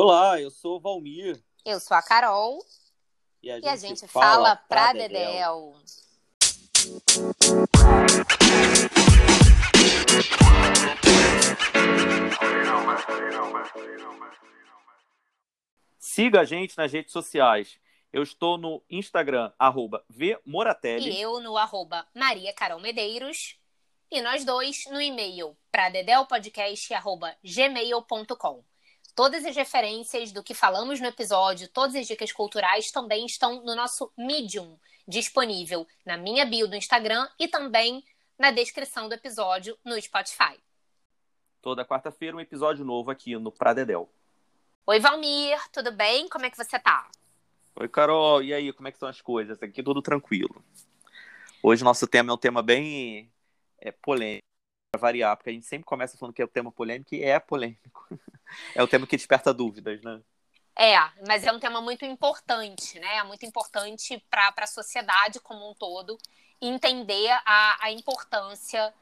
Olá, eu sou o Valmir. Eu sou a Carol. E a gente, E a gente fala pra Dedéu. Siga a gente nas redes sociais. Eu estou no Instagram, arroba vmoratelli. E eu no arroba Maria Carol Medeiros. E nós dois no e-mail pra dedelpodcast.gmail.com. Todas as referências do que falamos no episódio, todas as dicas culturais também estão no nosso Medium, disponível na minha bio do Instagram e também na descrição do episódio no Spotify. Toda quarta-feira um episódio novo aqui no Pradedel. Oi, Valmir, tudo bem? Como é que você tá? Oi, Carol. E aí, como é que estão as coisas? Aqui tudo tranquilo. Hoje nosso tema é um tema bem é, polêmico, para variar, porque a gente sempre começa falando que é um tema polêmico e é polêmico. É o tema que desperta dúvidas, né? É, mas é um tema muito importante, né? Muito importante para a sociedade como um todo entender a, a importância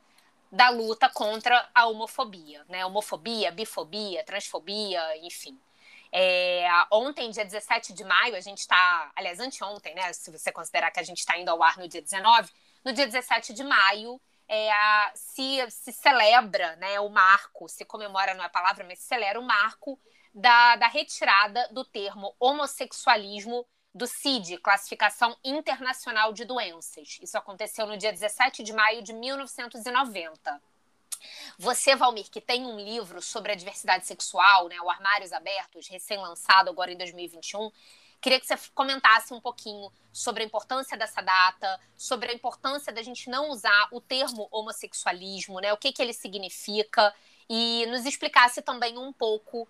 da luta contra a homofobia, né? Homofobia, bifobia, transfobia, enfim. É, ontem, dia 17 de maio, a gente está. Aliás, anteontem, né? Se você considerar que a gente está indo ao ar no dia 19, no dia 17 de maio é, a, se, se celebra né, o marco, se comemora não é a palavra, mas se celebra o marco da, da retirada do termo homossexualismo do CID, Classificação Internacional de Doenças. Isso aconteceu no dia 17 de maio de 1990. Você, Valmir, que tem um livro sobre a diversidade sexual, né, o Armários Abertos, recém-lançado agora em 2021, Queria que você comentasse um pouquinho sobre a importância dessa data, sobre a importância da gente não usar o termo homossexualismo, né? O que, que ele significa e nos explicasse também um pouco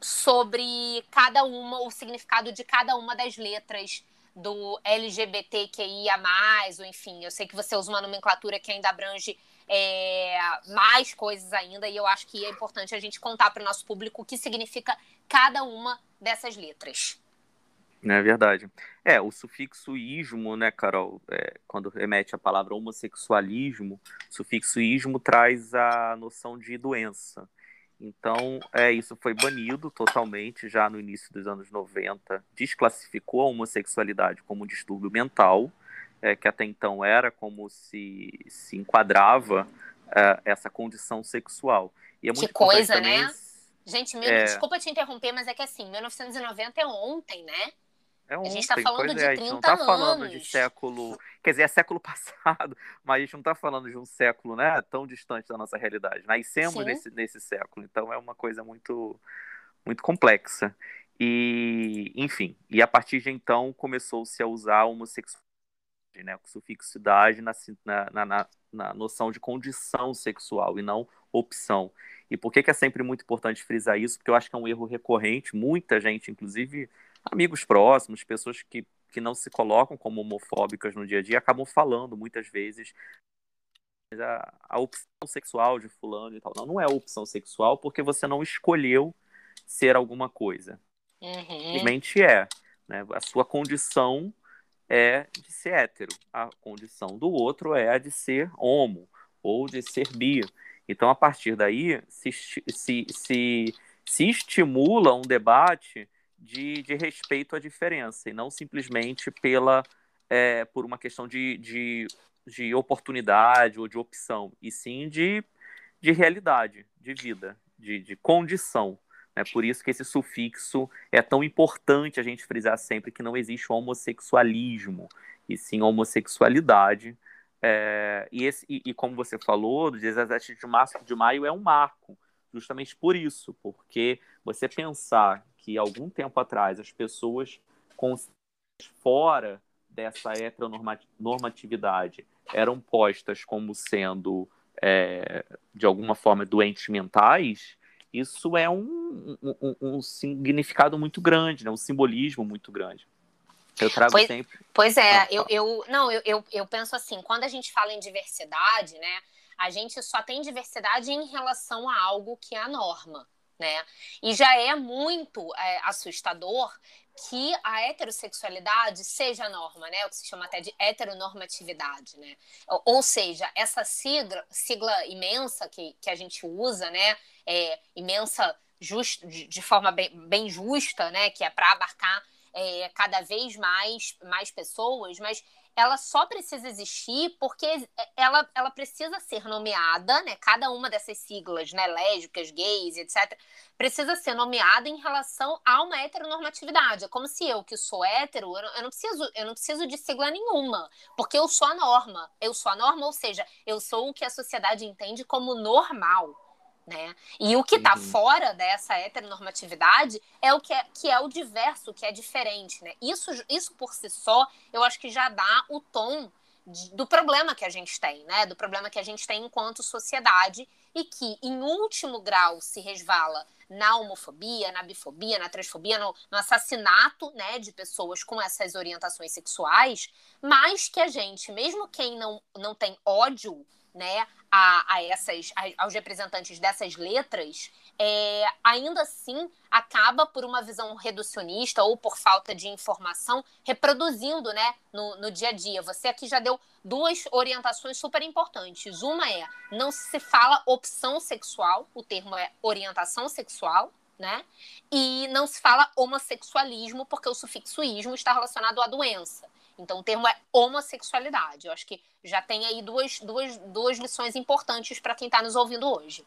sobre cada uma, o significado de cada uma das letras do LGBTQIA+, ou enfim, eu sei que você usa uma nomenclatura que ainda abrange é, mais coisas ainda, e eu acho que é importante a gente contar para o nosso público o que significa cada uma dessas letras. É verdade. É, o sufixo ismo, né, Carol, é, quando remete à palavra homossexualismo, o sufixo ismo traz a noção de doença. Então, é, isso foi banido totalmente já no início dos anos 90, desclassificou a homossexualidade como um distúrbio mental, é, que até então era como se se enquadrava é, essa condição sexual. E é muito que coisa, também, né? Gente, meu, é... desculpa te interromper, mas é que assim, 1990 é ontem, né? É ontem, a gente está falando de é, 30 a gente não tá anos. falando de século. Quer dizer, é século passado, mas a gente não está falando de um século né, tão distante da nossa realidade. Nascemos nesse, nesse século, então é uma coisa muito, muito complexa. E, enfim, e a partir de então começou-se a usar a homossexualidade, né, o sufixo idade na, na, na, na noção de condição sexual e não opção. E por que, que é sempre muito importante frisar isso? Porque eu acho que é um erro recorrente, muita gente, inclusive amigos próximos, pessoas que, que não se colocam como homofóbicas no dia a dia, acabam falando muitas vezes a, a opção sexual de fulano e tal. Não, não é opção sexual porque você não escolheu ser alguma coisa. Uhum. Simplesmente é. Né? A sua condição é de ser hétero. A condição do outro é a de ser homo ou de ser bi. Então, a partir daí, se, se, se, se estimula um debate de, de respeito à diferença e não simplesmente pela é, por uma questão de, de, de oportunidade ou de opção, e sim de, de realidade, de vida, de, de condição. É por isso que esse sufixo é tão importante a gente frisar sempre que não existe homossexualismo, e sim homossexualidade. É, e, esse, e, e, como você falou, do 17 de março de maio é um marco, justamente por isso, porque você pensar que algum tempo atrás as pessoas fora dessa heteronormatividade eram postas como sendo, é, de alguma forma, doentes mentais, isso é um, um, um, significado muito grande, né? um simbolismo muito grande. Eu trago pois, sempre. Pois é, ah, eu, eu não, eu, eu, eu penso assim, quando a gente fala em diversidade, né, a gente só tem diversidade em relação a algo que é a norma né? E já é muito é, assustador que a heterossexualidade seja a norma, né? O que se chama até de heteronormatividade, né? Ou, seja, essa sigla, sigla imensa que, que a gente usa, né? É, imensa just, de forma bem, bem justa, né, que é para abarcar é, cada vez mais, mais pessoas, mas ela só precisa existir porque ela, ela precisa ser nomeada, né? Cada uma dessas siglas, né? Lésbicas, gays, etc., precisa ser nomeada em relação a uma heteronormatividade. É como se eu, que sou hétero, eu não, preciso, eu não preciso de sigla nenhuma, porque eu sou a norma. Eu sou a norma, ou seja, eu sou o que a sociedade entende como normal. Né? E o que está uhum. fora dessa heteronormatividade é o que é, que é o diverso, que é diferente. Né? Isso, isso por si só, eu acho que já dá o tom de, do problema que a gente tem, né? do problema que a gente tem enquanto sociedade e que, em último grau, se resvala na homofobia, na bifobia, na transfobia, no, no assassinato né, de pessoas com essas orientações sexuais, mas que a gente, mesmo quem não, não tem ódio né, a, a essas, a, aos representantes dessas letras, é, ainda assim acaba por uma visão reducionista ou por falta de informação reproduzindo né, no, no dia a dia. Você aqui já deu duas orientações super importantes. Uma é não se fala opção sexual, o termo é orientação sexual, né? E não se fala homossexualismo, porque o sufixo ismo está relacionado à doença. Então o termo é homossexualidade. Eu acho que já tem aí duas, duas, duas lições importantes para quem está nos ouvindo hoje.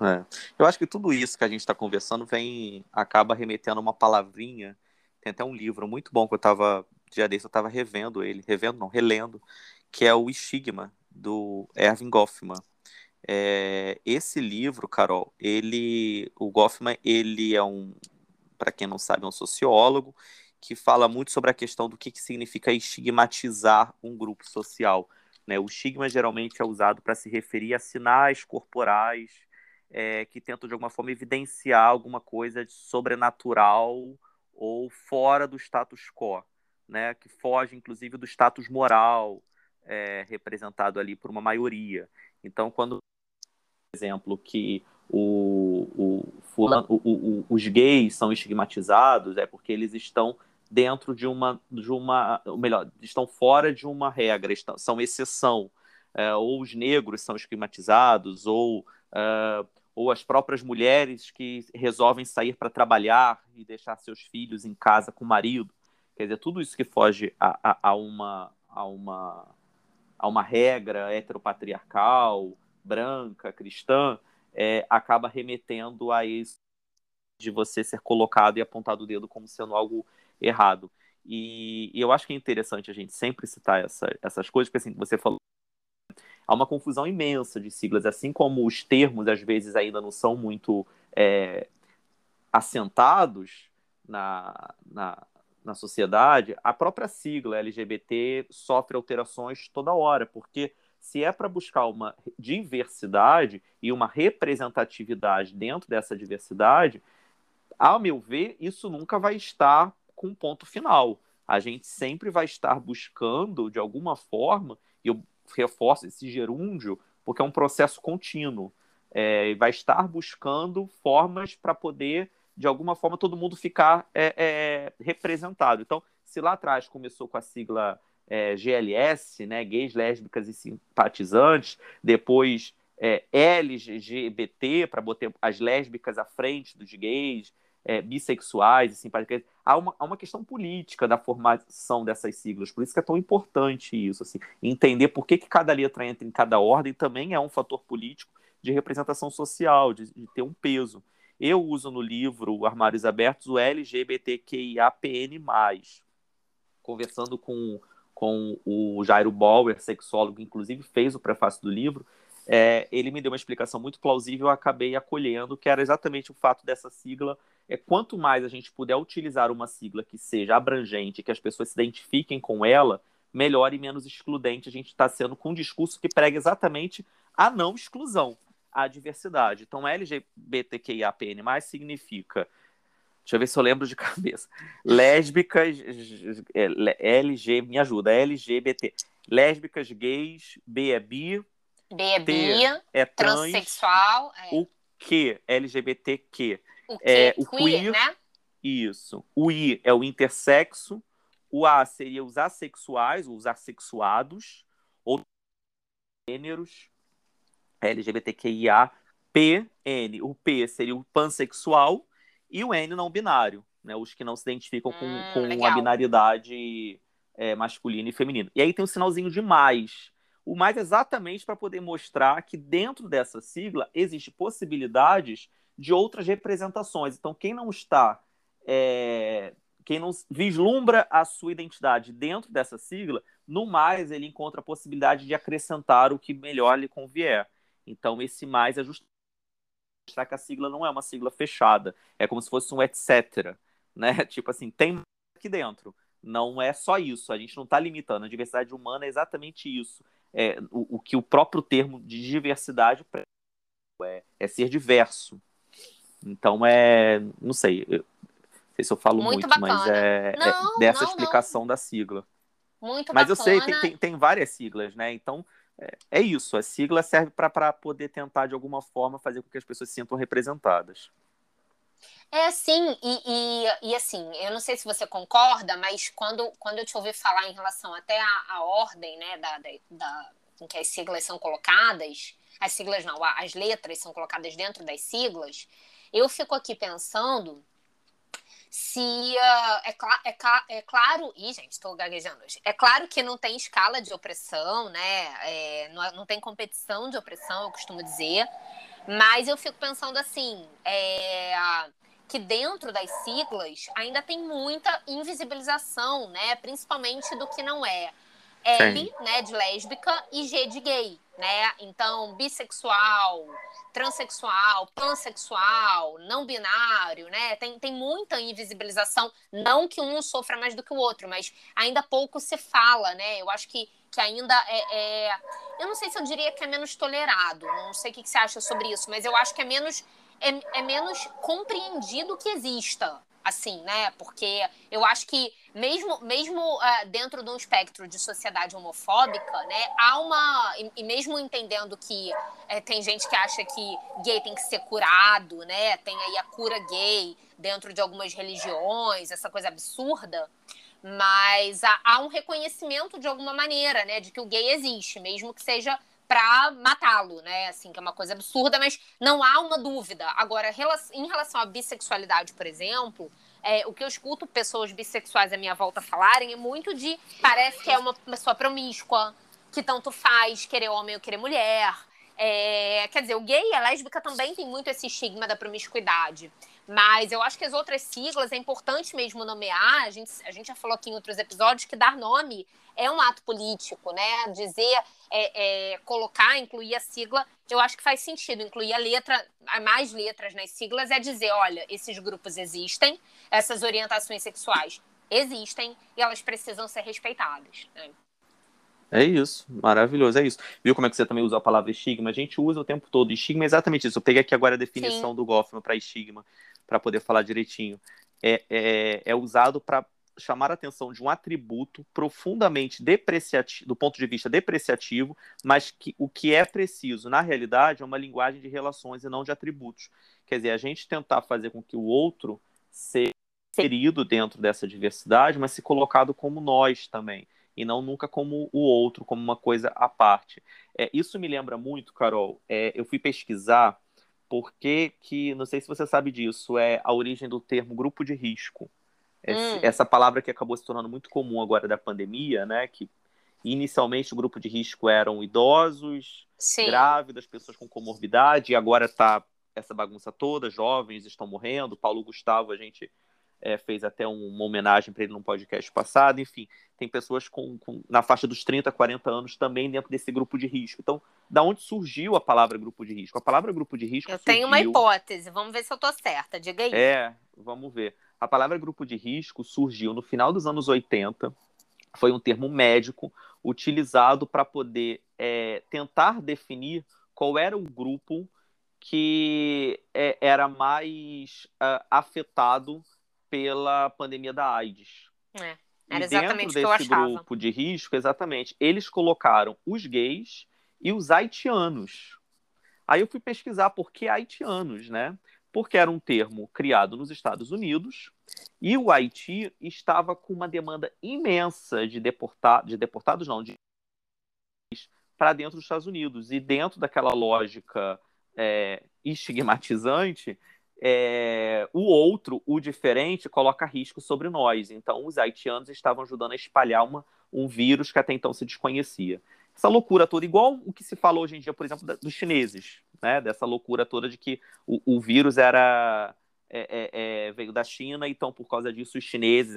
É. Eu acho que tudo isso que a gente está conversando vem acaba remetendo uma palavrinha. Tem até um livro muito bom que eu estava dia desse eu estava revendo ele, revendo não, relendo, que é o Estigma do Erving Goffman. É, esse livro, Carol, ele, o Goffman, ele é um, para quem não sabe, é um sociólogo que fala muito sobre a questão do que, que significa estigmatizar um grupo social. Né? O estigma geralmente é usado para se referir a sinais corporais é, que tentam, de alguma forma, evidenciar alguma coisa sobrenatural ou fora do status quo, né? que foge, inclusive, do status moral é, representado ali por uma maioria. Então, quando, por exemplo, que o, o, fulano, o, o, os gays são estigmatizados, é porque eles estão dentro de uma, de uma, ou melhor, estão fora de uma regra, estão, são exceção. É, ou os negros são estigmatizados, ou, é, ou as próprias mulheres que resolvem sair para trabalhar e deixar seus filhos em casa com o marido. Quer dizer, tudo isso que foge a, a, a uma, a, uma, a uma regra heteropatriarcal, branca, cristã, é, acaba remetendo a isso de você ser colocado e apontado o dedo como sendo algo errado. E, e, eu acho que é interessante a gente sempre citar essa, essas coisas, porque assim, você falou, há uma confusão imensa de siglas, assim como os termos às vezes ainda não são muito é, assentados na, na, na sociedade, a própria sigla LGBT sofre alterações toda hora, porque se é para buscar uma diversidade e uma representatividade dentro dessa diversidade, ao meu ver, isso nunca vai estar com um ponto final. A gente sempre vai estar buscando, de alguma forma, e eu reforço esse gerúndio, porque é um processo contínuo. É, vai estar buscando formas para poder, de alguma forma, todo mundo ficar é, é, representado. Então, se lá atrás começou com a sigla é, GLS, né, gays, lésbicas e simpatizantes, depois é, LGBT, para botar as lésbicas à frente dos gays, é, bissexuais e simpáticas. Há uma, há uma questão política da formação dessas siglas, por isso que é tão importante isso, assim, entender por que, que cada letra entra em cada ordem também é um fator político de representação social, de, de ter um peso. Eu uso no livro Armários Abertos o LGBTQIAPN+, conversando com, com o Jairo Bauer, sexólogo, que inclusive fez o prefácio do livro, é, ele me deu uma explicação muito plausível, eu acabei acolhendo, que era exatamente o fato dessa sigla. É quanto mais a gente puder utilizar uma sigla que seja abrangente, que as pessoas se identifiquem com ela, melhor e menos excludente a gente está sendo com um discurso que prega exatamente a não exclusão, a diversidade. Então, LGBTQIAPN+, significa, deixa eu ver se eu lembro de cabeça, lésbicas, LG, me ajuda, LGBT, lésbicas, gays, B é bi, B é bi, é trans, transexual. É. O Q, LGBTQ. O Q, é o queer, queer, né? Isso. O I é o intersexo. O A seria os assexuais, os assexuados, ou gêneros, LGBTQIA, P, N. O P seria o pansexual e o N não binário, né? Os que não se identificam com, Hum, com legal. a binaridade é, masculina e feminina. E aí tem o sinalzinho de mais. O mais exatamente para poder mostrar que dentro dessa sigla existe possibilidades de outras representações. Então, quem não está, é, quem não vislumbra a sua identidade dentro dessa sigla, no mais ele encontra a possibilidade de acrescentar o que melhor lhe convier. Então, esse mais é justamente que a sigla não é uma sigla fechada, é como se fosse um etc. Né? Tipo assim, tem aqui dentro. Não é só isso, a gente não está limitando. A diversidade humana é exatamente isso. É, o, o que o próprio termo de diversidade é, é ser diverso. Então é. Não sei. Eu, não sei se eu falo Muito muito, mas bacana. é, Não, é dessa não, explicação da sigla. Muito Mas eu sei, bacana. tem, tem, tem várias siglas, né? Então é, é isso. A sigla serve para poder tentar, de alguma forma, fazer com que as pessoas se sintam representadas. É sim, e, e, e, assim, eu não sei se você concorda, mas quando, quando eu te ouvi falar em relação até à, à ordem, né, da, da, da, em que as siglas são colocadas, as siglas não, as letras são colocadas dentro das siglas, eu fico aqui pensando se uh, é, cl é, cl é, claro. Ih, gente, estou gaguejando hoje. É claro que não tem escala de opressão, né? É, não, não, tem competição de opressão, eu costumo dizer. Mas eu fico pensando assim. É, que dentro das siglas ainda tem muita invisibilização, né? Principalmente do que não é. L, né, de lésbica, e G de gay, né? Então, bissexual, transexual, pansexual, não binário, né? Tem, tem muita invisibilização. Não que um sofra mais do que o outro, mas ainda pouco se fala, né? Eu acho que, que ainda é, é... Eu não sei se eu diria que é menos tolerado, não sei o que você acha sobre isso, mas eu acho que é menos é, é menos compreendido que exista, assim, né? Porque eu acho que mesmo, mesmo uh, dentro de um espectro de sociedade homofóbica, né, há uma e, e mesmo entendendo que é, tem gente que acha que gay tem que ser curado, né? Tem aí a cura gay dentro de algumas religiões, essa coisa absurda. Mas há, há um reconhecimento de alguma maneira, né, de que o gay existe, mesmo que seja para matá-lo, né? Assim, que é uma coisa absurda, mas não há uma dúvida. Agora, em relação à bissexualidade, por exemplo, é, o que eu escuto pessoas bissexuais à minha volta falarem é muito de parece que é uma pessoa promíscua, que tanto faz querer homem ou querer mulher. É, quer dizer, o gay e a lésbica também tem muito esse estigma da promiscuidade. Mas eu acho que as outras siglas é importante mesmo nomear. A gente, a gente já falou aqui em outros episódios que dar nome é um ato político, né? Dizer, é, é, colocar, incluir a sigla, eu acho que faz sentido. Incluir a letra, mais letras nas siglas, é dizer, olha, esses grupos existem, essas orientações sexuais existem e elas precisam ser respeitadas. Né? É isso, maravilhoso, é isso. Viu como é que você também usa a palavra estigma? A gente usa o tempo todo. Estigma é exatamente isso. Eu peguei aqui agora a definição Sim. do Goffman para estigma, para poder falar direitinho. É, é, é usado para chamar a atenção de um atributo profundamente depreciativo, do ponto de vista depreciativo, mas que o que é preciso, na realidade, é uma linguagem de relações e não de atributos. Quer dizer, a gente tentar fazer com que o outro seja inserido dentro dessa diversidade, mas se colocado como nós também, e não nunca como o outro, como uma coisa à parte. É, isso me lembra muito, Carol, é, eu fui pesquisar porque que, não sei se você sabe disso, é a origem do termo grupo de risco. Esse, hum. Essa palavra que acabou se tornando muito comum agora da pandemia, né? Que inicialmente o grupo de risco eram idosos, Sim. grávidas, pessoas com comorbidade, e agora está essa bagunça toda, jovens estão morrendo. Paulo Gustavo, a gente é, fez até um, uma homenagem para ele num podcast passado. Enfim, tem pessoas com, com, na faixa dos 30, 40 anos também dentro desse grupo de risco. Então, da onde surgiu a palavra grupo de risco? A palavra grupo de risco. Eu surgiu... tenho uma hipótese, vamos ver se eu estou certa. Diga aí. É, vamos ver. A palavra grupo de risco surgiu no final dos anos 80, foi um termo médico utilizado para poder é, tentar definir qual era o grupo que é, era mais uh, afetado pela pandemia da AIDS. É, era exatamente o que eu achava. grupo de risco, exatamente, eles colocaram os gays e os haitianos. Aí eu fui pesquisar por que haitianos, né? Porque era um termo criado nos Estados Unidos e o Haiti estava com uma demanda imensa de, deportar, de deportados, não, de para dentro dos Estados Unidos. E dentro daquela lógica é, estigmatizante, é, o outro, o diferente, coloca risco sobre nós. Então, os haitianos estavam ajudando a espalhar uma, um vírus que até então se desconhecia. Essa loucura toda, igual o que se fala hoje em dia, por exemplo, dos chineses, né? Dessa loucura toda de que o, o vírus era é, é, é veio da China, então por causa disso os chineses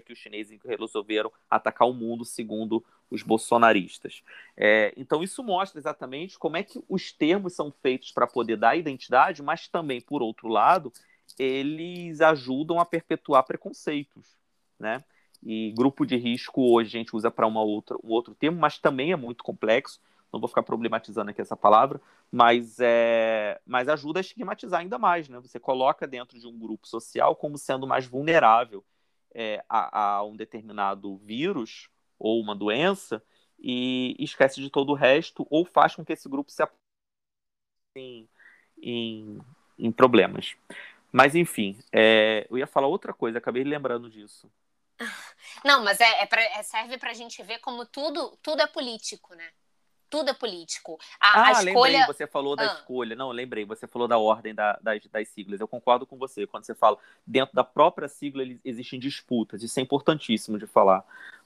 que os chineses resolveram atacar o mundo, segundo os bolsonaristas. É, então, isso mostra exatamente como é que os termos são feitos para poder dar identidade, mas também, por outro lado, eles ajudam a perpetuar preconceitos. Né? E grupo de risco hoje a gente usa para um outro termo, mas também é muito complexo. Não vou ficar problematizando aqui essa palavra, mas, é, mas ajuda a estigmatizar ainda mais. Né? Você coloca dentro de um grupo social como sendo mais vulnerável é, a, a, um determinado vírus ou uma doença e esquece de todo o resto ou faz com que esse grupo se em, em, em problemas. Mas, enfim, é, eu ia falar outra coisa, acabei lembrando disso. Não, mas é, é pra, é serve para a gente ver como tudo, tudo é político, né? tudo é político. A, ah, a escolha... lembrei, você falou da ah. escolha. Não, lembrei, você falou da ordem da, das, das siglas. Eu concordo com você. Quando você fala dentro da própria sigla, existem disputas. Isso é importantíssimo de falar.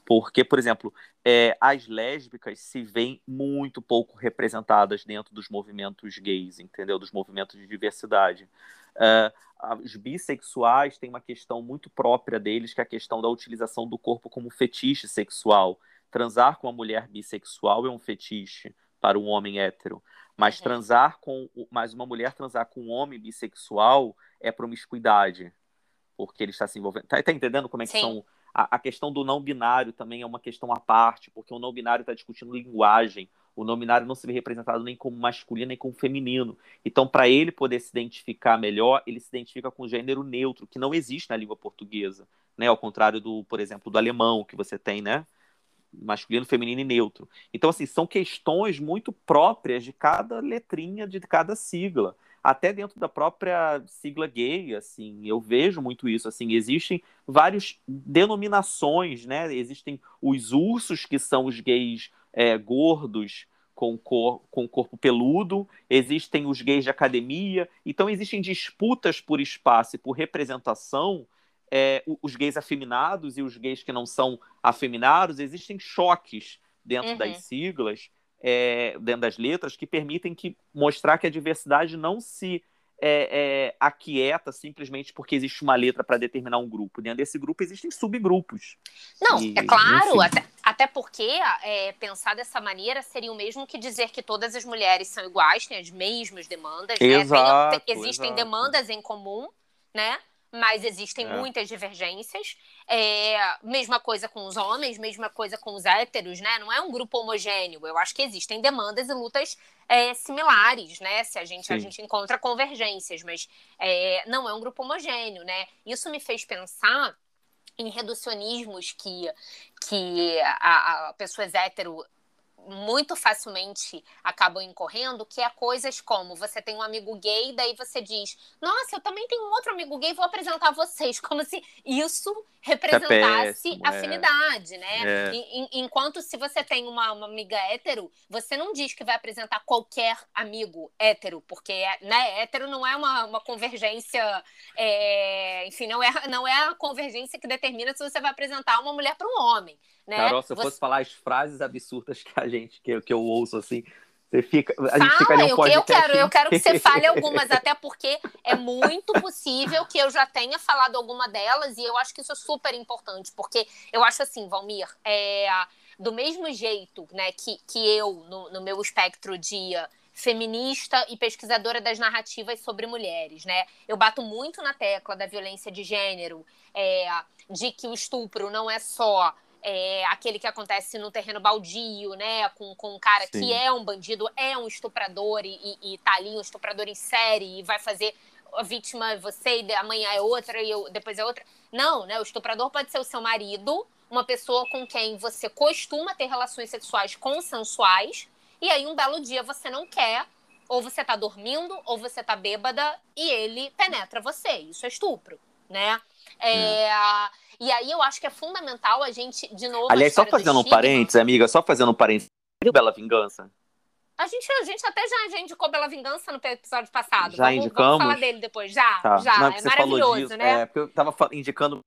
Porque, por exemplo, é, as lésbicas se veem muito pouco representadas dentro dos movimentos gays, entendeu? Dos movimentos de diversidade. Uh, os bissexuais têm uma questão muito própria deles, que é a questão da utilização do corpo como fetiche sexual transar com uma mulher bissexual é um fetiche para um homem hétero, mas uhum. transar com, mas uma mulher transar com um homem bissexual é promiscuidade, porque ele está se envolvendo. Tá, tá entendendo como é que Sim. são? A, a, questão do não binário também é uma questão à parte, porque o não binário está discutindo linguagem. O não binário não se vê representado nem como masculino nem como feminino. Então, para ele poder se identificar melhor, ele se identifica com o gênero neutro, que não existe na língua portuguesa, né? Ao contrário do, por exemplo, do alemão que você tem, né? masculino, feminino e neutro. Então, assim, são questões muito próprias de cada letrinha de cada sigla. Até dentro da própria sigla gay, assim, eu vejo muito isso, assim, existem várias denominações, né? Existem os ursos, que são os gays é, gordos, com, cor, com corpo peludo, existem os gays de academia, então existem disputas por espaço e por representação é, os gays afeminados e os gays que não são afeminados, existem choques dentro uhum. das siglas, é, dentro das letras, que permitem que mostrar que a diversidade não se é, é, aquieta simplesmente porque existe uma letra para determinar um grupo. Dentro desse grupo existem subgrupos. Não, e, é claro, até, até, porque é, pensar dessa maneira seria o mesmo que dizer que todas as mulheres são iguais, têm as mesmas demandas, exato, né? Tem, existem exato. demandas em comum, né? Mas existem é. muitas divergências. É, mesma coisa com os homens, mesma coisa com os héteros, né? Não é um grupo homogêneo. Eu acho que existem demandas e lutas é, similares, né? Se a gente, a gente encontra convergências, mas é, não é um grupo homogêneo, né? Isso me fez pensar em reducionismos que, que a, a pessoas hétero muito facilmente acabam incorrendo, que é coisas como você tem um amigo gay, daí você diz, nossa, eu também tenho um outro amigo gay, vou apresentar vocês, como se isso representasse é péssimo, afinidade, é. né? É. Enquanto se você tem uma, uma, amiga hétero, você não diz que vai apresentar qualquer amigo hétero, porque né, hétero não é uma, uma convergência, é, enfim, não é, não é a convergência que determina se você vai apresentar uma mulher para um homem. Né? Carol, se eu você... fosse falar as frases absurdas que a gente, que, que eu ouço assim, você fica, a gente Fala, eu, eu quero, eu quero que você fale algumas, até porque é muito possível que eu já tenha falado alguma delas e eu acho que isso é super importante, porque eu acho assim, Valmir, é, do mesmo jeito, né, que, que eu no, no meu espectro de feminista e pesquisadora das narrativas sobre mulheres, né? Eu bato muito na tecla da violência de gênero, é, de que o estupro não é só é, aquele que acontece no terreno baldio, né? Com, com um cara Sim. que é um bandido, é um estuprador e, e, e tá ali, um estuprador em série, e vai fazer a vítima é você e amanhã é outra e eu, depois é outra. Não, né? O estuprador pode ser o seu marido, uma pessoa com quem você costuma ter relações sexuais consensuais, e aí um belo dia você não quer, ou você tá dormindo, ou você tá bêbada, e ele penetra você. Isso é estupro, né? É. é e aí eu acho que é fundamental a gente, de novo. Aliás, só fazendo um parênteses, amiga, só fazendo um parênteses. Bela Vingança? A gente, a gente até já, já indicou Bela Vingança no episódio passado. Já vamos, indicamos? Vamos falar dele depois. Já, Tá. já. Não, é você maravilhoso, né? É, porque eu tava indicando.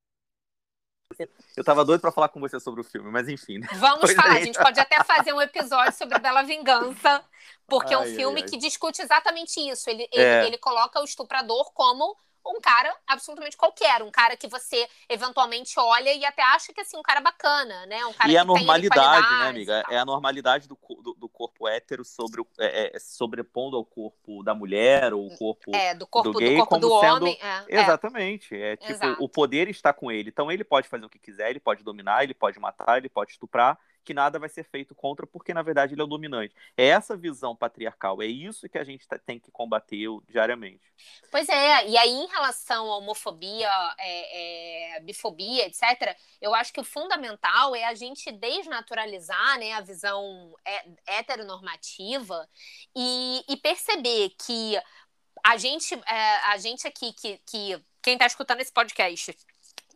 Eu tava doido pra falar com você sobre o filme, mas enfim. né? Vamos Pois falar. é. A gente pode até fazer um episódio sobre Bela Vingança, porque é um Ai, ai, filme ai. que discute exatamente isso. Ele, ele, É. ele coloca o estuprador como um cara absolutamente qualquer, um cara que você eventualmente olha e até acha que assim um cara bacana, né? Um cara E que a normalidade, né, amiga? É a normalidade do, do, do corpo hétero sobre o, é, é, sobrepondo ao corpo da mulher ou o corpo. É, do corpo do, gay corpo do como sendo- homem. É, é. Exatamente. É tipo, Exato. o poder está com ele. Então ele pode fazer o que quiser, ele pode dominar, ele pode matar, ele pode estuprar, que nada vai ser feito contra, porque na verdade ele é o dominante. É essa visão patriarcal, é isso que a gente tá- tem que combater diariamente. Pois é, e aí em relação à homofobia, é, é, bifobia, etc., eu acho que o fundamental é a gente desnaturalizar né, a visão é, heteronormativa e, e perceber que a gente, é, a gente aqui, que, que quem está escutando esse podcast,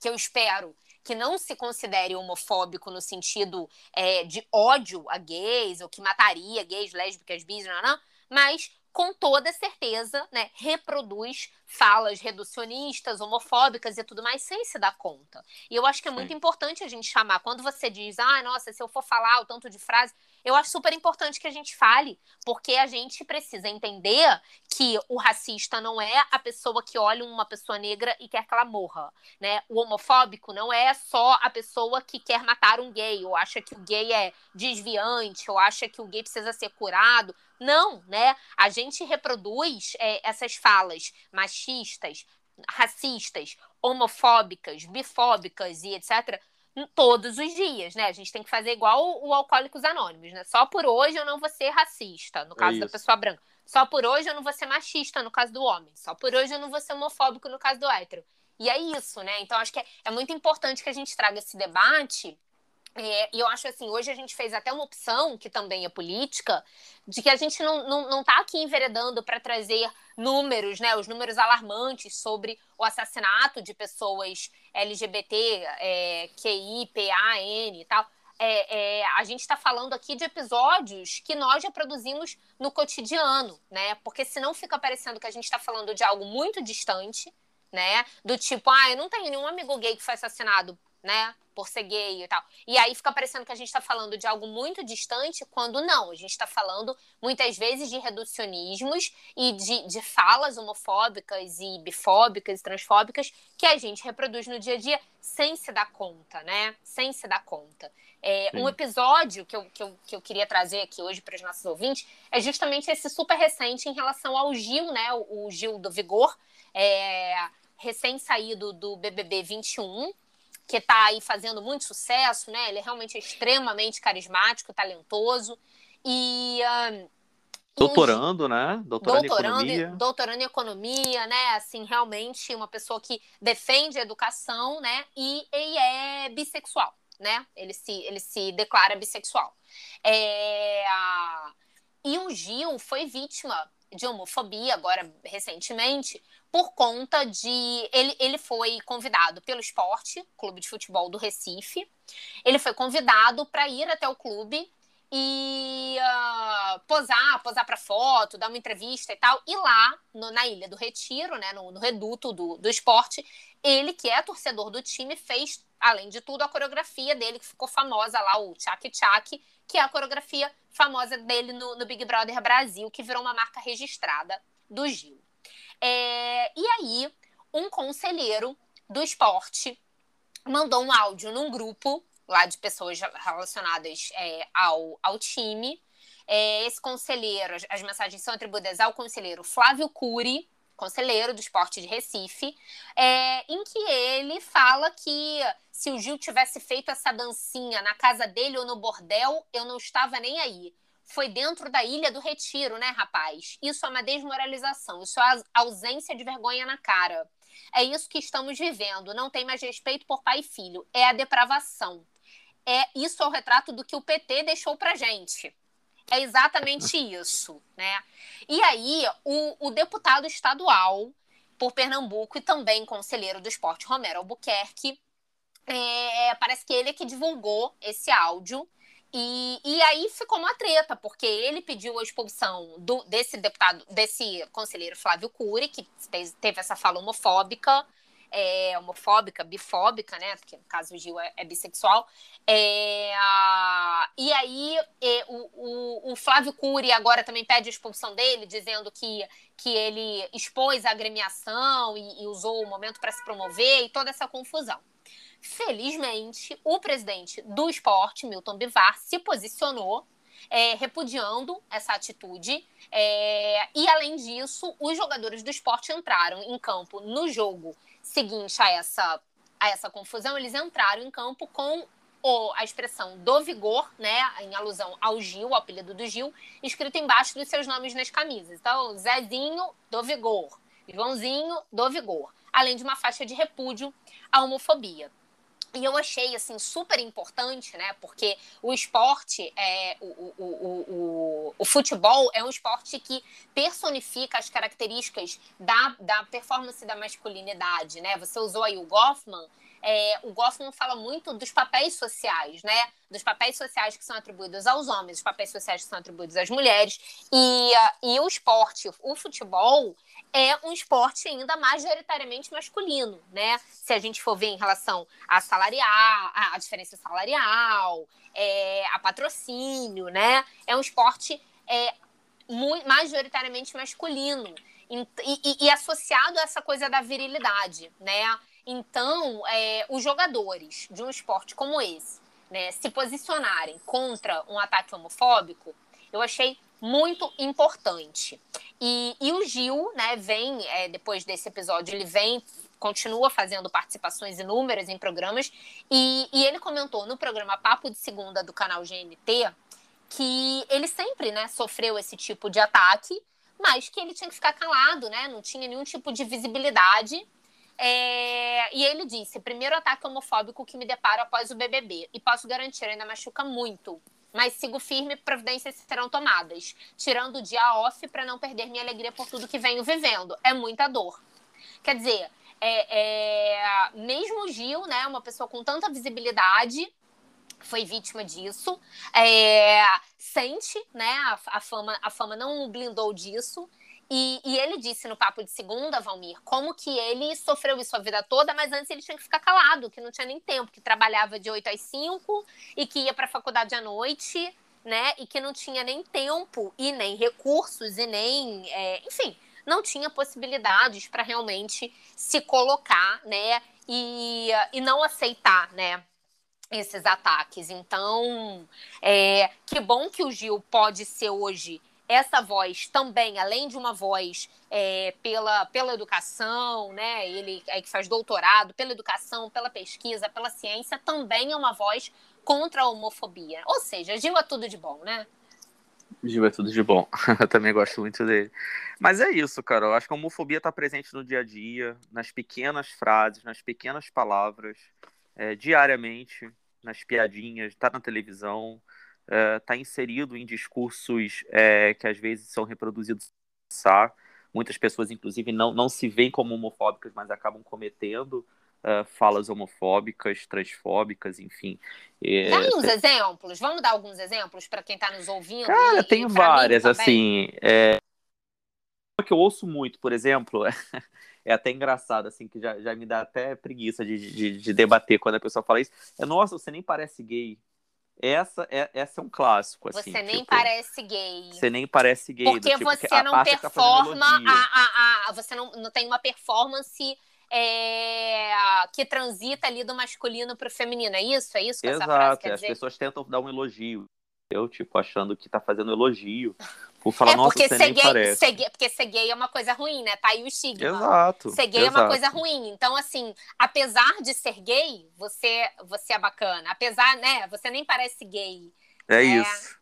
que eu espero que não se considere homofóbico no sentido é, de ódio a gays, ou que mataria gays, lésbicas, bis, não, não, mas com toda certeza, né, reproduz falas reducionistas, homofóbicas e tudo mais sem se dar conta. E eu acho que é muito Sim. importante a gente chamar. Quando você diz, ah, nossa, se eu for falar o tanto de frase, eu acho super importante que a gente fale, porque a gente precisa entender que o racista não é a pessoa que olha uma pessoa negra e quer que ela morra, né? O homofóbico não é só a pessoa que quer matar um gay, ou acha que o gay é desviante, ou acha que o gay precisa ser curado. Não, né? A gente reproduz é, essas falas machistas, racistas, homofóbicas, bifóbicas e etc. todos os dias, né? A gente tem que fazer igual o Alcoólicos Anônimos, né? Só por hoje eu não vou ser racista, no caso da isso. pessoa branca. Só por hoje eu não vou ser machista, no caso do homem. Só por hoje eu não vou ser homofóbico, no caso do hétero. E é isso, né? Então acho que é, é muito importante que a gente traga esse debate. É, e eu acho assim, hoje a gente fez até uma opção, que também é política, de que a gente não, não, não tá aqui enveredando para trazer números, né? Os números alarmantes sobre o assassinato de pessoas LGBT, é, QI, N e tal. É, é, a gente está falando aqui de episódios que nós já produzimos no cotidiano, né? Porque senão fica parecendo que a gente está falando de algo muito distante, né? Do tipo, ah, eu não tenho nenhum amigo gay que foi assassinado, né? Por ser gay e tal. E aí fica parecendo que a gente está falando de algo muito distante, quando não. A gente está falando muitas vezes de reducionismos e de, de falas homofóbicas e bifóbicas e transfóbicas que a gente reproduz no dia a dia sem se dar conta, né? Sem se dar conta. É, um episódio que eu, que, eu, que eu queria trazer aqui hoje para os nossos ouvintes é justamente esse super recente em relação ao Gil, né? O, o Gil do Vigor, é, recém-saído do BBB 21, que está aí fazendo muito sucesso, né? Ele é realmente extremamente carismático, talentoso. E. e o Doutorando, né? Doutorando, em doutorando, economia. doutorando em economia, né? Assim, realmente uma pessoa que defende a educação, né? E, e é bissexual, né? Ele se, ele se declara bissexual. É, E o Gil foi vítima de homofobia agora recentemente por conta de ele, ele foi convidado pelo esporte, clube de futebol do Recife. Ele foi convidado para ir até o clube e ah, posar, posar para foto, dar uma entrevista e tal. E lá, no- na Ilha do Retiro, né, no, no reduto do, do esporte, ele, que é torcedor do time, fez, além de tudo, a coreografia dele, que ficou famosa lá, o Tchak Tchak, que é a coreografia famosa dele no, no Big Brother Brasil, que virou uma marca registrada do Gil. É, e aí, um conselheiro do esporte mandou um áudio num grupo lá de pessoas relacionadas é, ao, ao time. É, esse conselheiro, as, as mensagens são atribuídas ao conselheiro Flávio Cury, conselheiro do esporte de Recife, é, em que ele fala que se o Gil tivesse feito essa dancinha na casa dele ou no bordel, eu não estava nem aí. Foi dentro da Ilha do Retiro, né, rapaz? Isso é uma desmoralização, isso é ausência de vergonha na cara. É isso que estamos vivendo. Não tem mais respeito por pai e filho. É a depravação. É isso é o retrato do que o PT deixou pra gente. É exatamente isso, né? E aí, o, o deputado estadual por Pernambuco e também conselheiro do esporte, Romero Albuquerque, é, parece que ele é que divulgou esse áudio E, e aí ficou uma treta, porque ele pediu a expulsão do, desse deputado, desse conselheiro Flávio Cury, que teve essa fala homofóbica, é, homofóbica, bifóbica, né? Porque no caso o Gil é, é bissexual. É, e aí o, o, o, Flávio Cury agora também pede a expulsão dele, dizendo que, que ele expôs a agremiação e, e usou o momento para se promover e toda essa confusão. Felizmente, o presidente do esporte, Milton Bivar, se posicionou é, repudiando essa atitude. É, e, além disso, os jogadores do esporte entraram em campo no jogo seguinte a essa, a essa confusão. Eles entraram em campo com o, a expressão do vigor, né, em alusão ao Gil, ao apelido do Gil, escrito embaixo dos seus nomes nas camisas. Então, Zezinho do vigor, Joãozinho do vigor, além de uma faixa de repúdio à homofobia. E eu achei, assim, super importante, né? Porque o esporte, é, o, o, o, o, futebol é um esporte que personifica as características da, da performance da masculinidade, né? Você usou aí o Goffman, é, o Goffman fala muito dos papéis sociais, né? Dos papéis sociais que são atribuídos aos homens, os papéis sociais que são atribuídos às mulheres. E, e o esporte, o futebol, é um esporte ainda majoritariamente masculino, né? Se a gente for ver em relação a salarial, a diferença salarial, é, a patrocínio, né? É um esporte é, muito, majoritariamente masculino. E, e, e, associado a essa coisa da virilidade, né? Então, é, os jogadores de um esporte como esse, né, se posicionarem contra um ataque homofóbico, eu achei muito importante. E, e o Gil, né, vem, é, depois desse episódio, ele vem, continua fazendo participações inúmeras em programas, e, e ele comentou no programa Papo de Segunda do canal GNT que ele sempre, né, sofreu esse tipo de ataque, mas que ele tinha que ficar calado, né, não tinha nenhum tipo de visibilidade, é, e ele disse: primeiro ataque homofóbico que me deparo após o BBB. E posso garantir, ainda machuca muito. Mas sigo firme, providências serão tomadas. Tirando o dia off para não perder minha alegria por tudo que venho vivendo. É muita dor. Quer dizer, é, é, mesmo o Gil, né, uma pessoa com tanta visibilidade, foi vítima disso. É, sente, né? A, a, fama, a fama não blindou disso. E, e, ele disse no papo de segunda, Valmir, como que ele sofreu isso a vida toda, mas antes ele tinha que ficar calado, que não tinha nem tempo, que trabalhava de 8 às 5 e que ia para a faculdade à noite, né? E que não tinha nem tempo e nem recursos e nem, é, enfim, não tinha possibilidades para realmente se colocar, né? E, e não aceitar, né? Esses ataques. Então, é, que bom que o Gil pode ser hoje essa voz também, além de uma voz é, pela, pela educação, né? Ele é que faz doutorado, pela educação, pela pesquisa, pela ciência, também é uma voz contra a homofobia. Ou seja, Gil é tudo de bom, né? Gil é tudo de bom. Eu também gosto muito dele. Mas é isso, cara. Eu acho que a homofobia está presente no dia a dia, nas pequenas frases, nas pequenas palavras, é, diariamente, nas piadinhas, tá na televisão está uh, inserido em discursos é, que às vezes são reproduzidos muitas pessoas inclusive não, não se veem como homofóbicas mas acabam cometendo uh, falas homofóbicas transfóbicas enfim é, dá uns exemplos vamos dar alguns exemplos para quem está nos ouvindo cara e, tem várias assim é... que eu ouço muito por exemplo é até engraçado, assim, que já, já me dá até preguiça de, de, de debater quando a pessoa fala isso. É, nossa, você nem parece gay. Essa é, essa é um clássico, assim. Você nem tipo, parece gay. Você nem parece gay. Porque tipo, você não tá performa, tá a, a, a, você não, não tem uma performance é, que transita ali do masculino para o feminino. É isso? É isso que Exato, essa frase quer as dizer? pessoas tentam dar um elogio. Eu, tipo, achando que tá fazendo elogio. Por falar, é porque nossa, ser gay, parece. Ser gay, porque ser gay é uma coisa ruim, né? Tá aí o estigma. Exato. Ser gay exato. é uma coisa ruim. Então, assim, apesar de ser gay, você, você é bacana. Apesar, né? Você nem parece gay. É, é. isso.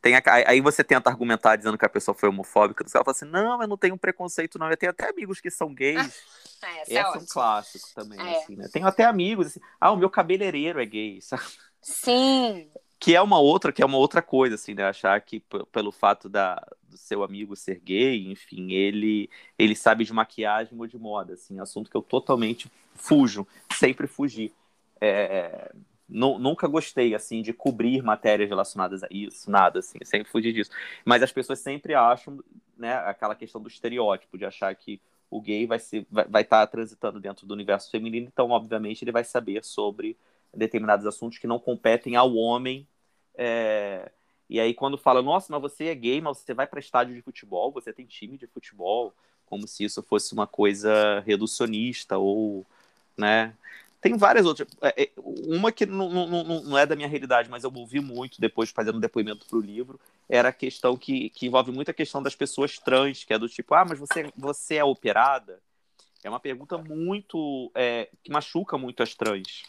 Tem a, aí você tenta argumentar dizendo que a pessoa foi homofóbica. Ela fala assim: não, eu não tenho preconceito, não. Eu tenho até amigos que são gays. é, Esse é, é um clássico também, é. assim, né? Tenho até amigos assim, ah, o meu cabeleireiro é gay, sabe? Sim. Que é uma outra, que é uma outra coisa, assim, né? Achar que pelo fato da, do seu amigo ser gay, enfim, ele ele sabe de maquiagem ou de moda, assim, assunto que eu totalmente fujo, sempre fugi. É, nunca gostei, assim, de cobrir matérias relacionadas a isso, nada, assim, sempre fugi disso. Mas as pessoas sempre acham, né, aquela questão do estereótipo, de achar que o gay vai ser vai, vai estar tá transitando dentro do universo feminino, então, obviamente, ele vai saber sobre determinados assuntos que não competem ao homem. É... E aí, quando fala, nossa, mas você é gay, mas você vai para estádio de futebol, você tem time de futebol, como se isso fosse uma coisa reducionista ou, né? Tem várias outras. É, é, uma que não, não, não é da minha realidade, mas eu ouvi muito depois fazendo depoimento para o livro, era a questão que, que envolve muito a questão das pessoas trans, que é do tipo, ah, mas você, você é operada? É uma pergunta muito. É, que machuca muito as trans.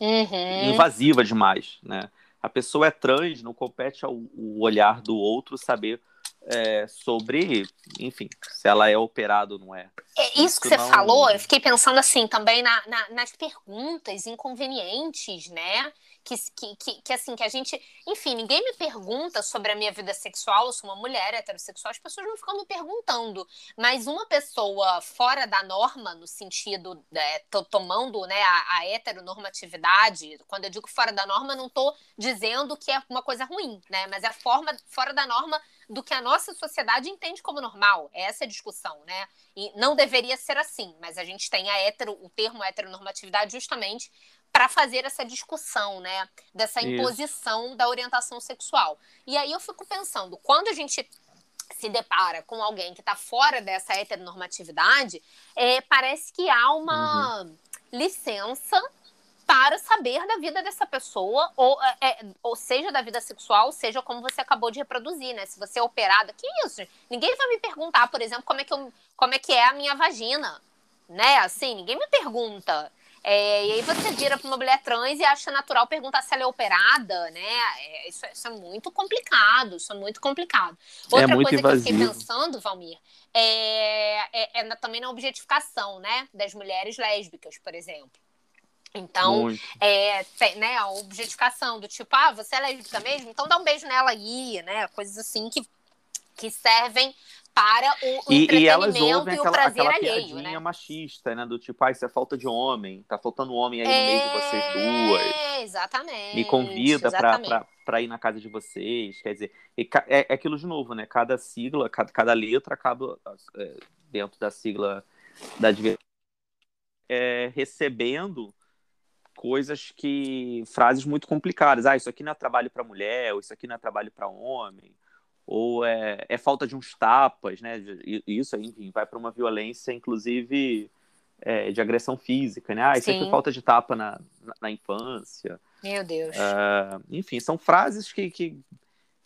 Uhum. Invasiva demais, né? A pessoa é trans, não compete ao, olhar do outro saber é, sobre, enfim, se ela é operada ou não é. É isso, isso que você não... falou, eu fiquei pensando assim também na, na, nas perguntas inconvenientes, né? Que, que, que, assim, que a gente. Enfim, ninguém me pergunta sobre a minha vida sexual, eu sou uma mulher heterossexual, as pessoas não ficam me perguntando. Mas uma pessoa fora da norma, no sentido, é, tomando né, a, a heteronormatividade, quando eu digo fora da norma, não estou dizendo que é uma coisa ruim, né? Mas é forma fora da norma do que a nossa sociedade entende como normal. É essa a discussão, né? E não deveria ser assim, mas a gente tem a hetero, o termo heteronormatividade justamente para fazer essa discussão, né? Dessa imposição Isso. da orientação sexual. E aí eu fico pensando, quando a gente se depara com alguém que está fora dessa heteronormatividade, é, parece que há uma uhum. licença para saber da vida dessa pessoa, ou, é, é, ou seja, da vida sexual, seja como você acabou de reproduzir, né? Se você é operada, que isso? Ninguém vai me perguntar, por exemplo, como é que, eu, como é, que é a minha vagina, né? Assim, ninguém me pergunta. É, e aí você vira para uma mulher trans e acha natural perguntar se ela é operada, né? É, isso, isso, é muito complicado, isso é muito complicado. É Outra é muito coisa invasivo. que eu fiquei pensando, Valmir, é, é, é também na objetificação, né? Das mulheres lésbicas, por exemplo. Então, é, né, a objetificação do tipo, ah, você é lésbica mesmo? Então dá um beijo nela aí, né? Coisas assim que, que servem para o, o e, e, elas ouvem e o prazer aquela alheio, né? machista, né? Do tipo, ah, isso é falta de homem, tá faltando homem aí no meio de vocês é, duas. Exatamente. Me convida para ir na casa de vocês. Quer dizer, é, é, aquilo de novo, né? Cada sigla, cada, cada letra acaba é, dentro da sigla da é, recebendo coisas que. frases muito complicadas. Ah, isso aqui não é trabalho para mulher, ou isso aqui não é trabalho para homem, ou é, é, falta de uns tapas, né? Isso, enfim, vai para uma violência, inclusive, é, de agressão física, né? Ah, isso é falta de tapa na, na, na infância. Meu Deus. Uh, enfim, são frases que, que,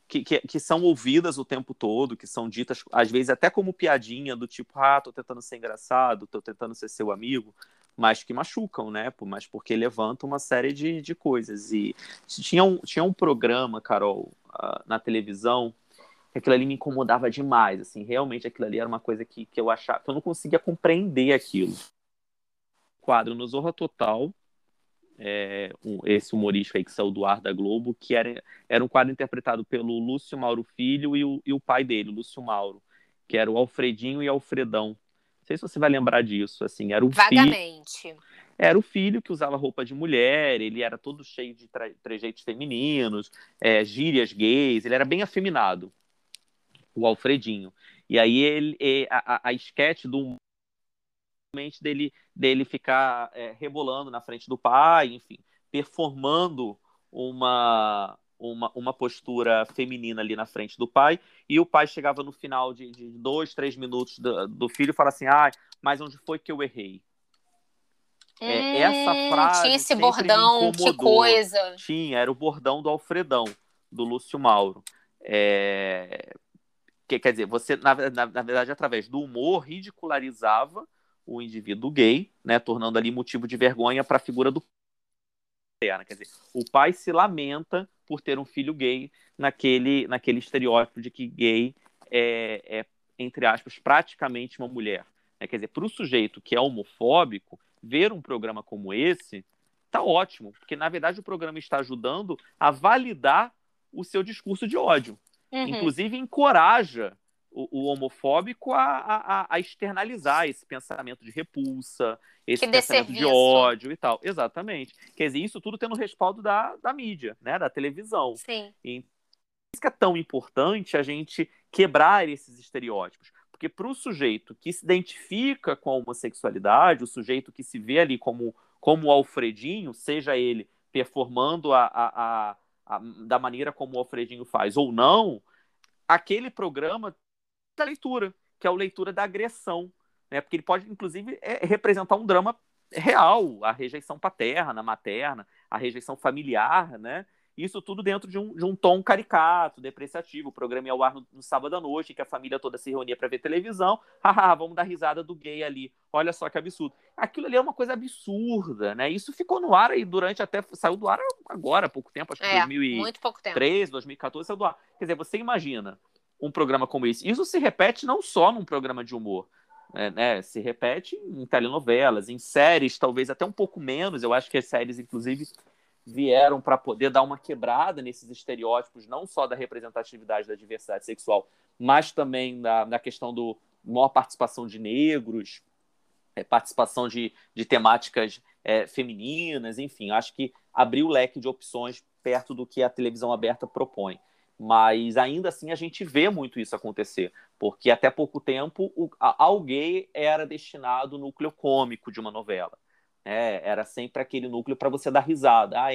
que, que, são ouvidas o tempo todo, que são ditas, às vezes, até como piadinha, do tipo, ah, tô tentando ser engraçado, tô tentando ser seu amigo mas que machucam, né? Mas porque levantam uma série de, de coisas. E tinha um, tinha um programa, Carol, uh, na televisão, aquilo ali me incomodava demais. Assim, realmente aquilo ali era uma coisa que, que eu achava, que eu não conseguia compreender aquilo. Quadro no Zorra Total, é, um, esse humorista aí que saiu do ar da Globo, que era, era um quadro interpretado pelo Lúcio Mauro Filho e o, e o pai dele, Lúcio Mauro, que era o Alfredinho e Alfredão. Não sei se você vai lembrar disso, assim, era o Vagamente. Filho, era o filho que usava roupa de mulher, ele era todo cheio de trejeitos femininos, é, gírias gays, ele era bem afeminado, o Alfredinho. E aí ele, a, a, a esquete do dele, dele ficar é, rebolando na frente do pai, enfim, performando uma, uma, uma postura feminina ali na frente do pai, e o pai chegava no final de, de dois, três minutos do, do filho e falava assim: ah, mas onde foi que eu errei? Hum, é, essa frase. Tinha esse bordão, que coisa. Tinha, era o bordão do Alfredão, do Lúcio Mauro. É, que, quer dizer, você, na, na, na verdade, através do humor, ridicularizava o indivíduo gay, né, tornando ali motivo de vergonha para a figura do Quer dizer, o pai se lamenta por ter um filho gay naquele, naquele estereótipo de que gay é, é entre aspas, praticamente uma mulher. Né? Quer dizer, para o sujeito que é homofóbico, ver um programa como esse tá ótimo, porque na verdade o programa está ajudando a validar o seu discurso de ódio. Uhum. Inclusive encoraja o, o homofóbico a, a, a, externalizar esse pensamento de repulsa, esse que pensamento de ódio e tal. Exatamente. Quer dizer, isso tudo tendo respaldo da, da mídia, né? Da televisão. Sim. E isso que é tão importante a gente quebrar esses estereótipos. Porque para o sujeito que se identifica com a homossexualidade, o sujeito que se vê ali como, como o Alfredinho, seja ele performando a, a, a, a da maneira como o Alfredinho faz ou não, aquele programa da leitura, que é a leitura da agressão, né? Porque ele pode, inclusive, é, representar um drama real, a rejeição paterna, materna, a rejeição familiar, né? Isso tudo dentro de um, de um tom caricato, depreciativo. O programa ia ao ar no, no sábado à noite, que a família toda se reunia para ver televisão. Haha, vamos dar risada do gay ali. Olha só que absurdo. Aquilo ali é uma coisa absurda, né? Isso ficou no ar aí durante até. Saiu do ar agora, há pouco tempo, acho que é, 2003, 2014 saiu do ar. Quer dizer, você imagina um programa como esse. Isso se repete não só num programa de humor. É, né, se repete em telenovelas, em séries, talvez até um pouco menos. Eu acho que as séries, inclusive, vieram para poder dar uma quebrada nesses estereótipos, não só da representatividade da diversidade sexual, mas também da questão do maior participação de negros, é, participação de, de temáticas é, femininas, enfim, acho que abriu o leque de opções perto do que a televisão aberta propõe. Mas ainda assim a gente vê muito isso acontecer, porque até pouco tempo o, a, gay era destinado núcleo cômico de uma novela. É, era sempre aquele núcleo para você dar risada. Ah,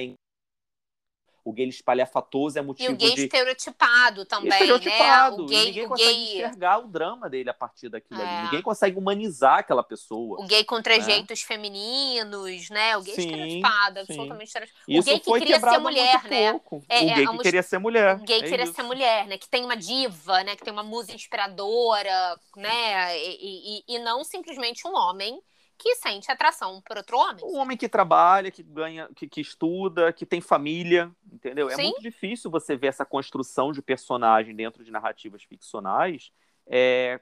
o gay espalhafatoso é motivo de... E o gay de... estereotipado também, estereotipado. né? O gay, ninguém o consegue gay... enxergar o drama dele a partir daquilo é. ali. Ninguém consegue humanizar aquela pessoa. O gay com trejeitos né? femininos, né? O gay sim, estereotipado, sim. absolutamente estereotipado. O gay que queria ser mulher, né? É, o gay é, que queria ser mulher. O gay é queria isso. ser mulher, né? Que tem uma diva, né? Que tem uma musa inspiradora, né? e, e, e não simplesmente um homem que sente atração por outro homem. Um homem que trabalha, que ganha, que, que estuda, que tem família, entendeu? É Sim. É muito difícil você ver essa construção de personagem dentro de narrativas ficcionais é,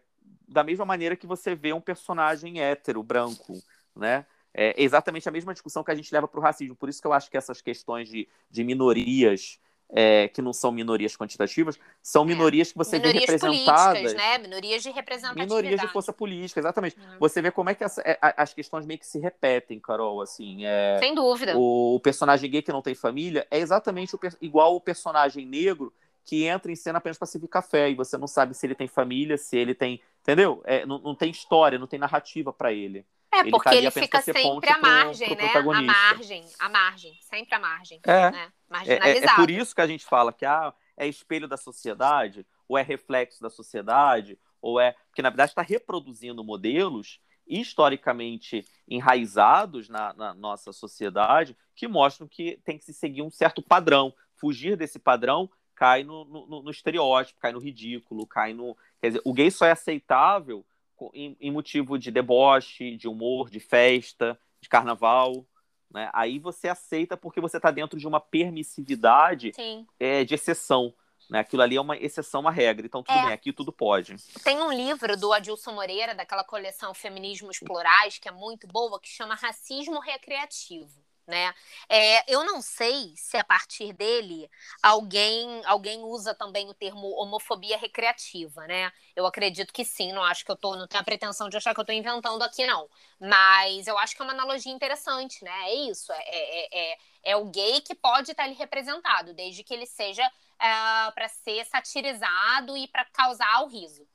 da mesma maneira que você vê um personagem hétero, branco, né? É exatamente a mesma discussão que a gente leva para o racismo. Por isso que eu acho que essas questões de, de minorias é, que não são minorias quantitativas, são é. minorias que você minorias vê representadas. né? Minorias de representatividade. Minorias de força política, exatamente. Uhum. Você vê como é que essa, é, as questões meio que se repetem, Carol, assim. É, Sem dúvida. O, o, personagem gay que não tem família é exatamente o, igual o personagem negro que entra em cena apenas para servir café e você não sabe se ele tem família, se ele tem, entendeu? É, não, não tem história, não tem narrativa para ele. É, ele porque ele fica sempre à margem, pro, pro né? A margem, a margem, sempre à margem. É. Né? É, é, é, por isso que a gente fala que ah, é espelho da sociedade, ou é reflexo da sociedade, ou é. Porque, na verdade, está reproduzindo modelos historicamente enraizados na, na, nossa sociedade que mostram que tem que se seguir um certo padrão. Fugir desse padrão cai no, no, no estereótipo, cai no ridículo, cai no. Quer dizer, o gay só é aceitável em, em motivo de deboche, de humor, de festa, de carnaval. Né? Aí você aceita porque você está dentro de uma permissividade é, de exceção. Né? Aquilo ali é uma exceção à regra. Então, tudo é. bem, aqui tudo pode. Tem um livro do Adilson Moreira, daquela coleção Feminismos Plurais, que é muito boa, que chama Racismo Recreativo né? É, eu não sei se a partir dele alguém alguém usa também o termo homofobia recreativa, né? Eu acredito que sim, não acho que eu tô, não tenho a pretensão de achar que eu tô inventando aqui, não. Mas eu acho que é uma analogia interessante, né? É isso, é, é, é, é o gay que pode estar ali representado, desde que ele seja é, para ser satirizado e para causar o riso.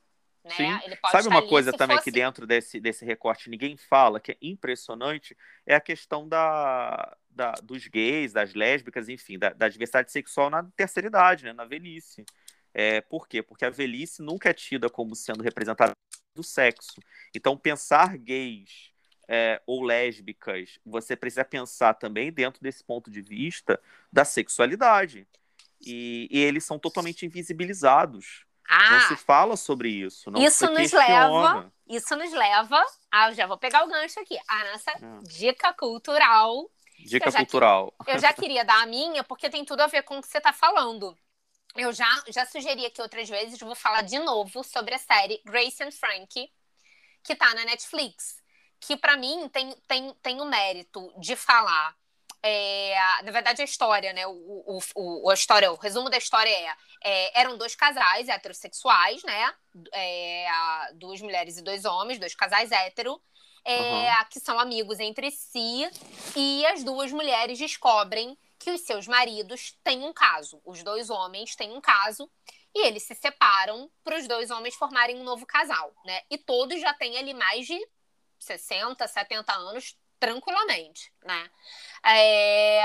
Né? Sabe uma coisa também fosse... que dentro desse, desse recorte ninguém fala, que é impressionante, é a questão da, da dos gays, das lésbicas, enfim, da, da, diversidade sexual na terceira idade, né? na velhice. É, por quê? Porque a velhice nunca é tida como sendo representada do sexo. Então, pensar gays é, ou lésbicas, você precisa pensar também dentro desse ponto de vista da sexualidade. E, e eles são totalmente invisibilizados. Ah, não se fala sobre isso. Não isso nos leva. Isso nos leva. Ah, já vou pegar o gancho aqui. A nossa é. dica cultural. Dica eu cultural. eu já queria dar a minha, porque tem tudo a ver com o que você está falando. Eu já, já sugeri aqui outras vezes, vou falar de novo sobre a série Grace and Frankie, que tá na Netflix. Que para mim tem, tem, tem o mérito de falar É, na verdade, a história, né? O, o, o, a história, o resumo da história é, é eram dois casais heterossexuais, né? É, duas mulheres e dois homens, dois casais hétero, é, uhum. que são amigos entre si, e as duas mulheres descobrem que os seus maridos têm um caso. Os dois homens têm um caso e eles se separam para os dois homens formarem um novo casal, né? E todos já têm ali mais de 60, 70 anos tranquilamente, né? É,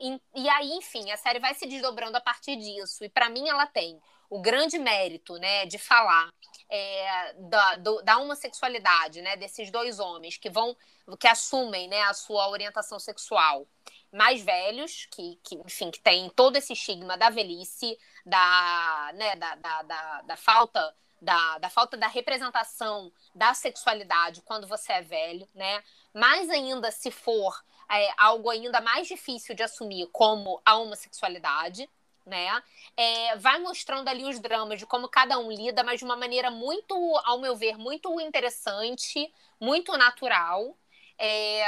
e, e, aí, enfim, a série vai se desdobrando a partir disso. E para mim ela tem o grande mérito, né, de falar é, da, do, da homossexualidade, né, desses dois homens que vão, que assumem, né, a sua orientação sexual mais velhos, que, que enfim, que tem todo esse estigma da velhice, da, né, da, da, da, da falta da, da falta da representação da sexualidade quando você é velho, né? Mais ainda se for é, algo ainda mais difícil de assumir como a homossexualidade, né? É, vai mostrando ali os dramas de como cada um lida, mas de uma maneira muito, ao meu ver, muito interessante, muito natural. É,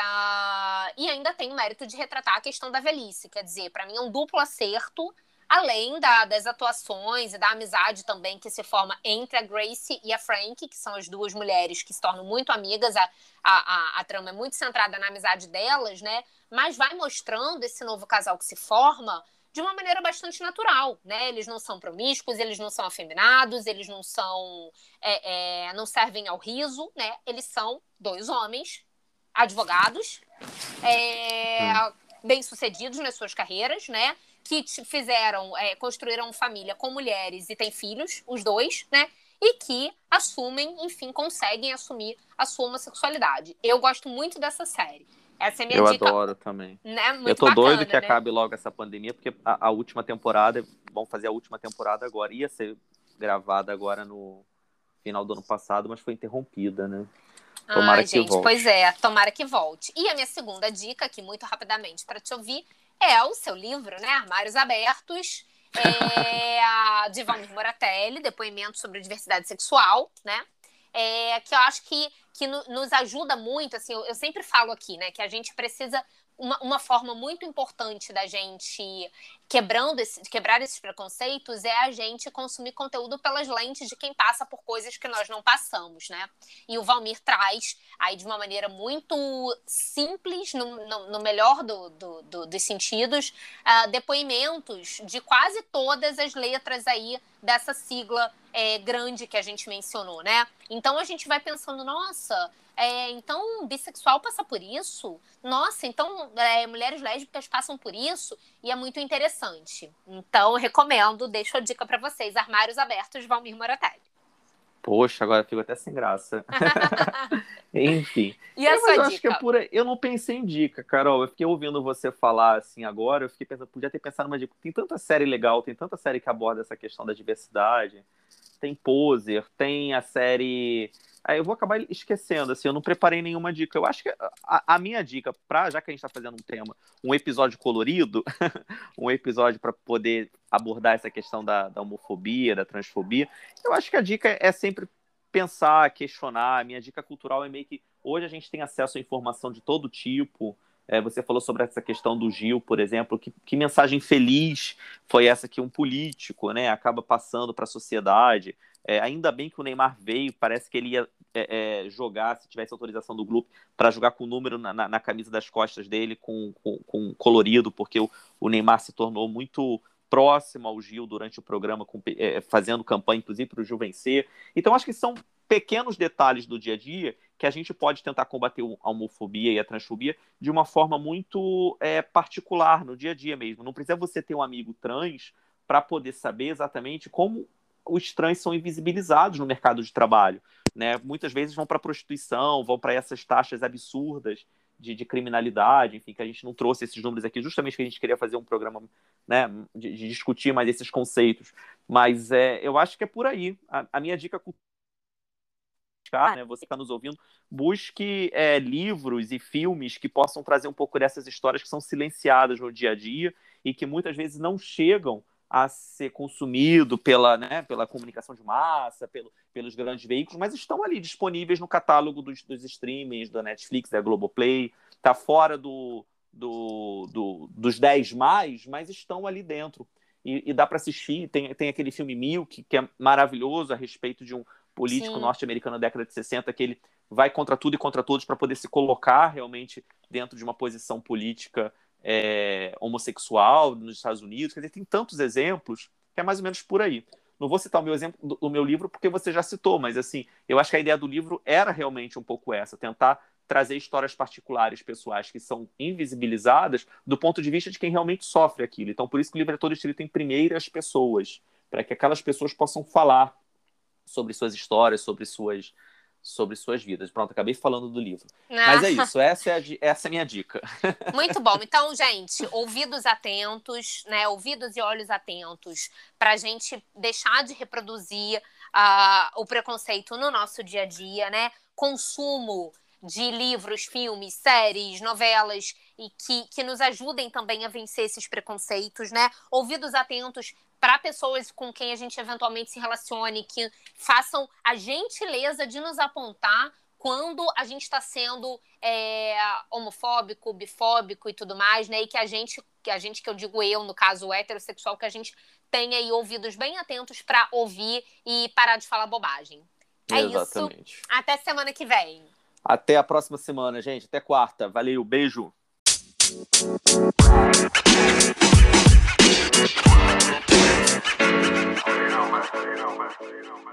e ainda tem o mérito de retratar a questão da velhice, quer dizer, para mim é um duplo acerto além da, das atuações e da amizade também que se forma entre a Grace e a Frank, que são as duas mulheres que se tornam muito amigas, a, a, a, trama é muito centrada na amizade delas, né? Mas vai mostrando esse novo casal que se forma de uma maneira bastante natural, né? Eles não são promíscuos, eles não são afeminados, eles não são, é, é, não servem ao riso, né? Eles são dois homens, advogados, é, hum. bem-sucedidos nas suas carreiras, né? Que fizeram, é, construíram família com mulheres e têm filhos, os dois, né? E que assumem, enfim, conseguem assumir a sua homossexualidade. Eu gosto muito dessa série. Essa é minha eu dica. Eu adoro também. Né? Muito eu tô bacana, doido que né? acabe logo essa pandemia, porque a, a, última temporada, vão fazer a última temporada agora, ia ser gravada agora no final do ano passado, mas foi interrompida, né? Tomara Ai, que gente, volte. Pois é, tomara que volte. E a minha segunda dica, aqui muito rapidamente para te ouvir, é o seu livro, né? Armários Abertos, é, de Valmir Moratelli, depoimento sobre diversidade sexual, né? É, que eu acho que, que no, nos ajuda muito, assim, eu, eu sempre falo aqui, né, que a gente precisa uma, uma forma muito importante da gente quebrando esse, quebrar esses preconceitos é a gente consumir conteúdo pelas lentes de quem passa por coisas que nós não passamos, né? E o Valmir traz aí de uma maneira muito simples, no, no, no melhor do, do, do, dos sentidos, uh, depoimentos de quase todas as letras aí dessa sigla é, grande que a gente mencionou, né? Então a gente vai pensando, nossa, é, então, bissexual passa por isso? Nossa, então é, mulheres lésbicas passam por isso? E é muito interessante. Então, recomendo, deixo a dica para vocês: Armários Abertos Valmir Moratelli. Poxa, agora fico até sem graça. Enfim. E a eu, eu? Acho que é por... Eu não pensei em dica, Carol. Eu fiquei ouvindo você falar assim agora. Eu fiquei pensando, podia ter pensado numa dica. Tem tanta série legal, tem tanta série que aborda essa questão da diversidade. Tem Poser, tem a série eu vou acabar esquecendo, assim, eu não preparei nenhuma dica. Eu acho que a, a minha dica, pra, já que a gente está fazendo um tema, um episódio colorido, um episódio para poder abordar essa questão da, da, homofobia, da transfobia, eu acho que a dica é sempre pensar, questionar. A minha dica cultural é meio que hoje a gente tem acesso a informação de todo tipo. É, você falou sobre essa questão do Gil, por exemplo. Que, que mensagem feliz foi essa que um político né, acaba passando para a sociedade? É, ainda bem que o Neymar veio, parece que ele ia é, é, jogar, se tivesse autorização do grupo, para jogar com o número na, na, na, camisa das costas dele, com, com, com colorido, porque o, o, Neymar se tornou muito próximo ao Gil durante o programa, com, é, fazendo campanha, inclusive, para o Gil vencer. Então, acho que são pequenos detalhes do dia a dia que a gente pode tentar combater a homofobia e a transfobia de uma forma muito é, particular, no dia a dia mesmo. Não precisa você ter um amigo trans para poder saber exatamente como os trans são invisibilizados no mercado de trabalho. Né? Muitas vezes vão para a prostituição, vão para essas taxas absurdas de, de, criminalidade, enfim, que a gente não trouxe esses números aqui, justamente que a gente queria fazer um programa né, de, de discutir mais esses conceitos. Mas é, eu acho que é por aí. A, a minha dica né, você está nos ouvindo, busque é, livros e filmes que possam trazer um pouco dessas histórias que são silenciadas no dia a dia e que muitas vezes não chegam a ser consumido pela, né, pela comunicação de massa, pelo, pelos grandes veículos, mas estão ali disponíveis no catálogo dos, dos streamings, da Netflix, da Globoplay, tá fora do, do, do, dos 10 mais, mas estão ali dentro. E, e dá para assistir. Tem, tem aquele filme Milk, que é maravilhoso a respeito de um político norte-americano da década de 60, que ele vai contra tudo e contra todos para poder se colocar realmente dentro de uma posição política é, homossexual nos Estados Unidos. Quer dizer, tem tantos exemplos que é mais ou menos por aí. Não vou citar o meu exemplo do, meu livro porque você já citou, mas assim, eu acho que a ideia do livro era realmente um pouco essa, tentar trazer histórias particulares, pessoais, que são invisibilizadas do ponto de vista de quem realmente sofre aquilo. Então, por isso que o livro é todo escrito em primeiras pessoas, para que aquelas pessoas possam falar sobre suas histórias, sobre suas, sobre suas vidas. Pronto, acabei falando do livro. Ah. Mas é isso, essa é a, essa é a minha dica. Muito bom. Então, gente, ouvidos atentos, né? Ouvidos e olhos atentos, para a gente deixar de reproduzir uh, o preconceito no nosso dia a dia, né? Consumo de livros, filmes, séries, novelas e que, que nos ajudem também a vencer esses preconceitos, né? Ouvidos atentos para pessoas com quem a gente eventualmente se relacione, que façam a gentileza de nos apontar quando a gente está sendo é, homofóbico, bifóbico e tudo mais, né? E que a gente, que a gente que eu digo eu, no caso heterossexual, que a gente tenha aí ouvidos bem atentos para ouvir e parar de falar bobagem. É Exatamente. isso. Até semana que vem. Até a próxima semana, gente. Até quarta. Valeu, beijo. You don't matter, you don't you don't.